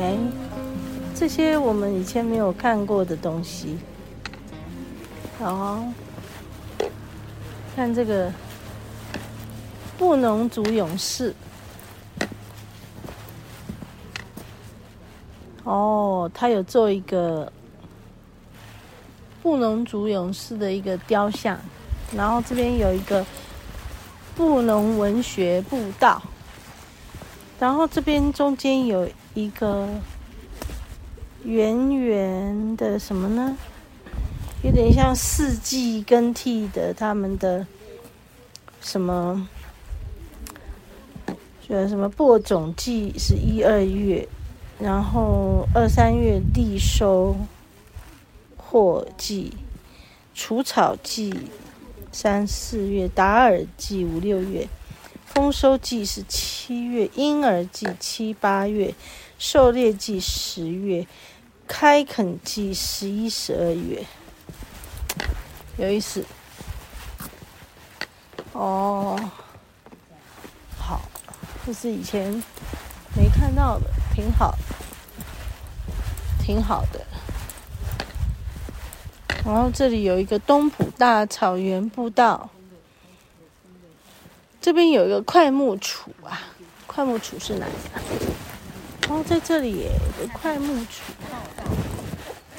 哎，这些我们以前没有看过的东西。好，看这个布农族勇士。哦，他有做一个布农族勇士的一个雕像，然后这边有一个布农文学步道。然后这边中间有一个圆圆的什么呢？有点像四季更替的他们的什么？就什么播种季是一二月，然后二三月地收获季，除草季三四月，达尔季五六月。丰收季是七月，婴儿季七八月，狩猎季十月，开垦季十一十二月。有意思哦，好，这是以前没看到的，挺好，挺好的。然后这里有一个东埔大草原步道。这边有一个快木杵啊，快木杵是哪里？啊哦，在这里耶，有个桧木杵。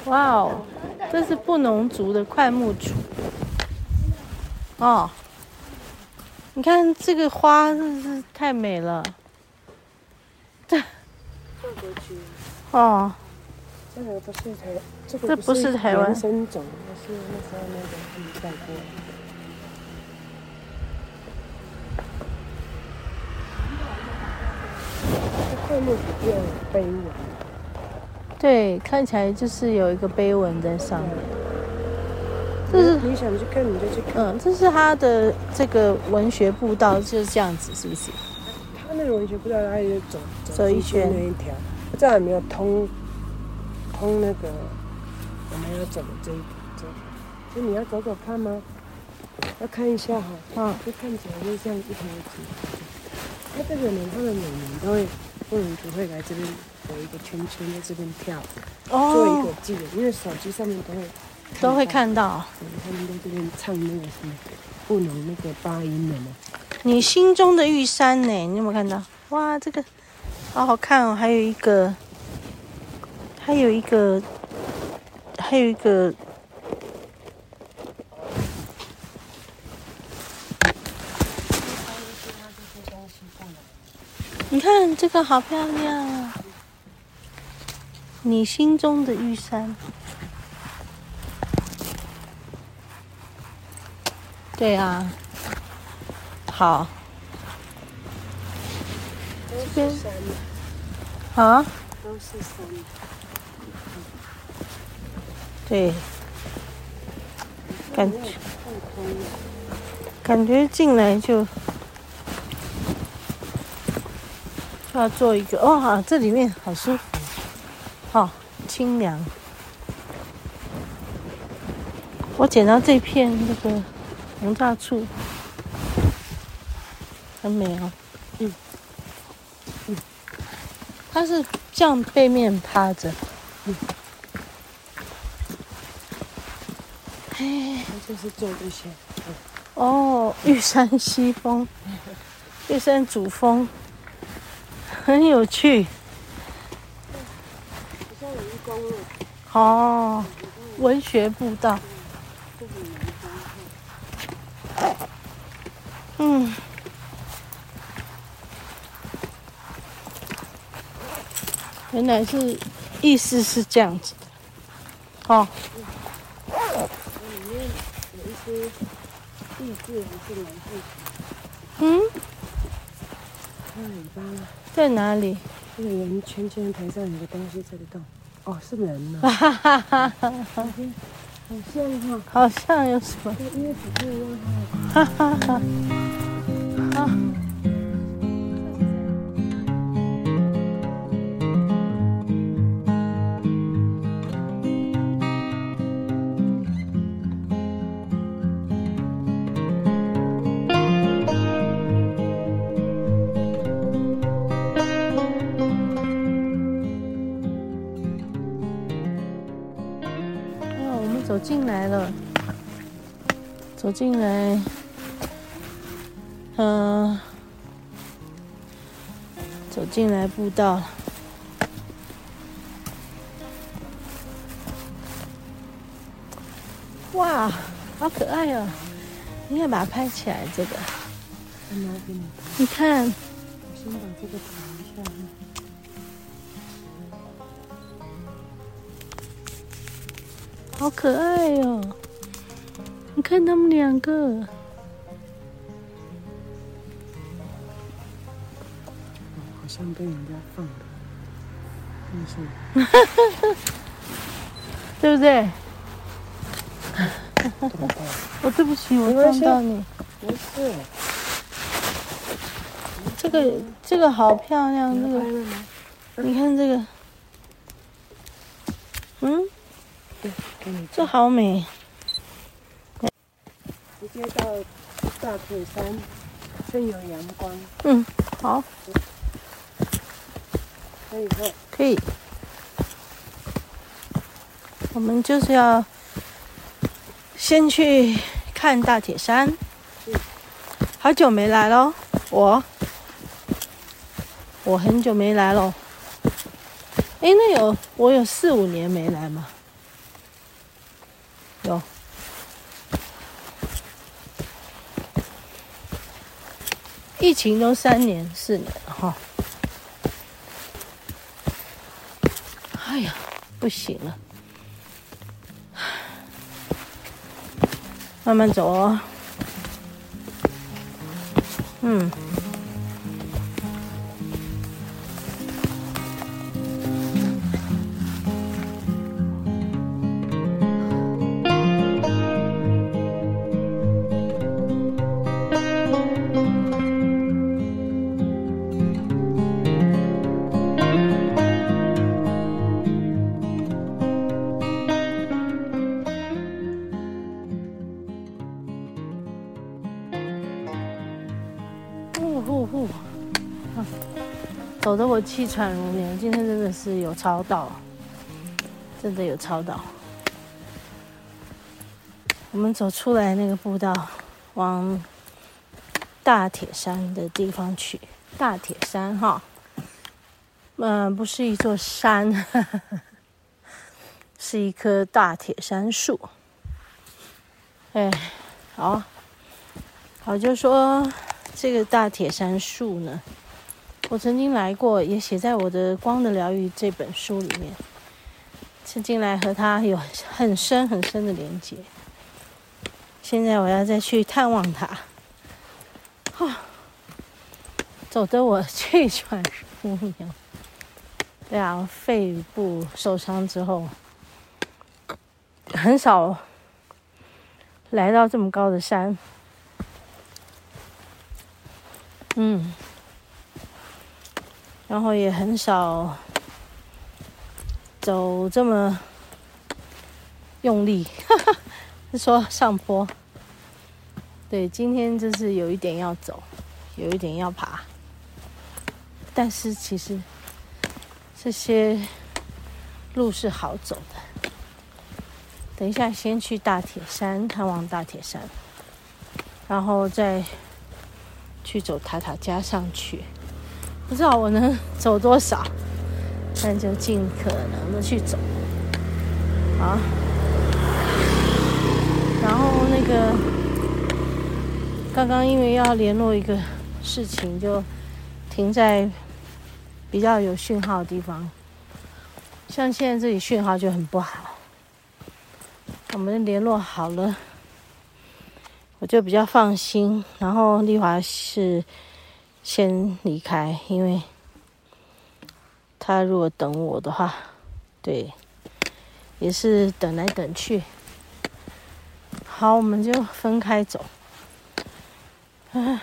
哇哦，这是布农族的快木杵。哦，你看这个花真是太美了。这，哦，这个不是台，这个不是台湾生种，是那时候那个带过。桧木有碑文，对，看起来就是有一个碑文在上面。这是你想去看你就去看。嗯，这是他的这个文学步道就是这样子，是不是？他那个文学步道，他也走走一圈那一条，这还没有通通那个我们要走的这一条。所以你要走走看吗？要看一下哈。啊。就看起来就像一条街。他这个人，他的每年都会。布农族会来这边有一个圈圈在这边跳，哦、做一个记录，因为手机上面都会都会看到。他们在这边唱那个什么不能那个八音的嘛。你心中的玉山呢？你有没有看到？哇，这个好好看哦！还有一个，还有一个，还有一个。你看这个好漂亮啊！你心中的玉山，对啊，好，这边啊，都是山，对，感觉感觉进来就。要做一个哇，这里面好舒服，好、哦、清凉。我捡到这片那个红大醋，很美哦。嗯嗯，它是这样背面趴着。嗯。哎，就是做这些。哦，玉山西风，玉山主峰。很有趣。哦，文学步道。嗯。原来是意思是这样子的。哦。里面有一些地质还是蛮复杂。嗯。看尾巴了。在哪里？这个圆圈圈陪上有个东西在这里动。哦，是人呢。哈哈哈哈哈。好像哈，好像有什么？哈哈。进来了，走进来，嗯、走进来步道。哇，好可爱哦！应该把它拍起来，这个。你看。我先把这个拍一下。好可爱哟、哦！你看他们两个，好像被人家放？对不对？我对不起，我撞到你。不是，这个这个好漂亮，这个，你看这个，嗯。这好美！直接到大铁山，趁有阳光。嗯，好。可以喝。可以。我们就是要先去看大铁山。好久没来喽，我我很久没来喽。哎，那有我有四五年没来嘛？有，疫情都三年四年了哈。哎呀，不行了，慢慢走哦。嗯。走得我气喘如牛，今天真的是有超到，真的有超到。我们走出来那个步道，往大铁山的地方去。大铁山哈，嗯、不是一座山，是一棵大铁杉树。哎，好，好，就说这个大铁杉树呢。我曾经来过，也写在我的《光的疗愈》这本书里面。曾经来和他有很深很深的连接。现在我要再去探望他。哈，走得我气喘如牛。对啊，肺部受伤之后，很少来到这么高的山。嗯。然后也很少走这么用力，哈哈，是说上坡。对，今天就是有一点要走，有一点要爬，但是其实这些路是好走的。等一下，先去大铁山探望大铁山，然后再去走塔塔加上去。不知道我能走多少，但就尽可能的去走。好，然后那个刚刚因为要联络一个事情，就停在比较有讯号的地方。像现在这里讯号就很不好，我们联络好了，我就比较放心。然后丽华是。先离开，因为他如果等我的话，对，也是等来等去。好，我们就分开走。嗯，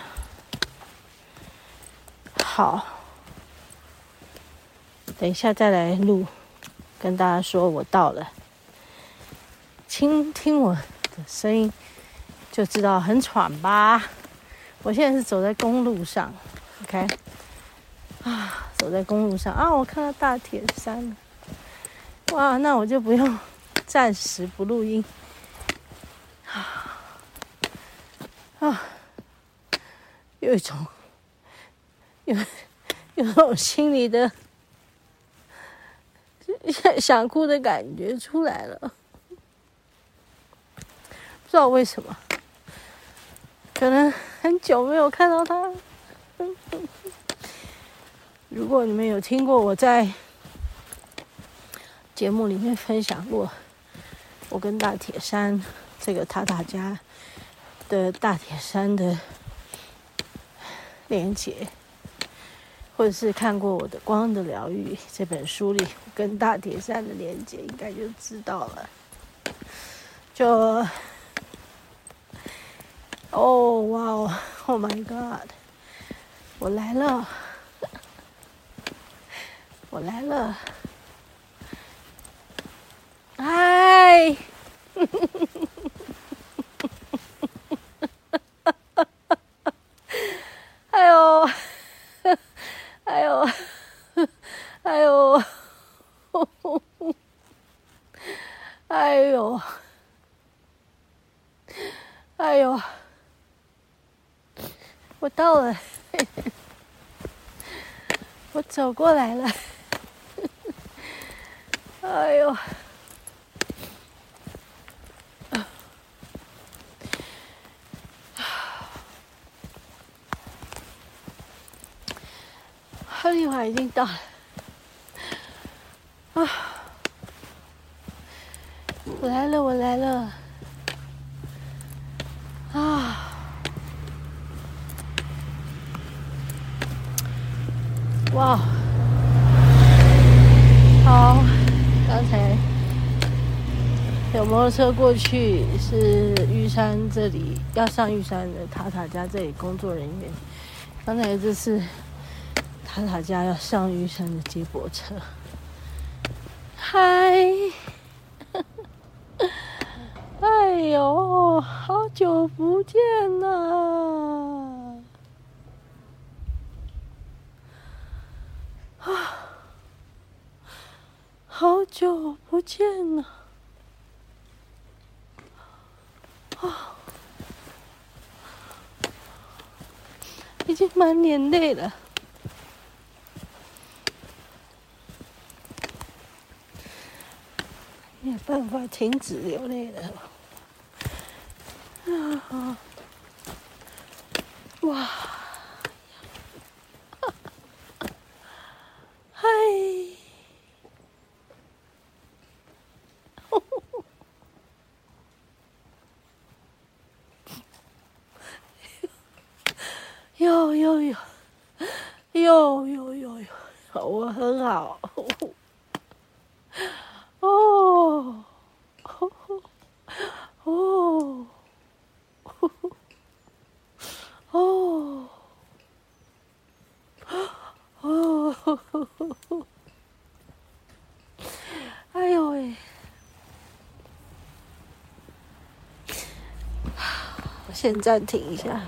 好，等一下再来录，跟大家说我到了。听听我的声音就知道很喘吧。我现在是走在公路上，OK，啊，走在公路上啊，我看到大铁山了，哇，那我就不用暂时不录音，啊，啊，有一种有有种心里的想哭的感觉出来了，不知道为什么。可能很久没有看到他。如果你们有听过我在节目里面分享过我跟大铁山这个塔塔加的大铁山的连接，或者是看过我的《光的疗愈》这本书里跟大铁山的连接，应该就知道了。就。哦，哇哦，Oh my God！我来了，我来了，嗨！哎呦，哎呦，哎呦，哎呦，哎呦。我到了，我走过来了，哎呦，哈利华已经到了，啊，我来了，我来了。哇，好！刚才有摩托车过去，是玉山这里要上玉山的塔塔家这里工作人员。刚才这是塔塔家要上玉山的接驳车。嗨，哎呦，好久不见呐！啊，好久不见了！啊，已经满脸泪了，没有办法停止流泪了。啊，哇！有有有，有有有，我很好。哦，哦，哦，哦，哦，哎呦喂！我先暂停一下。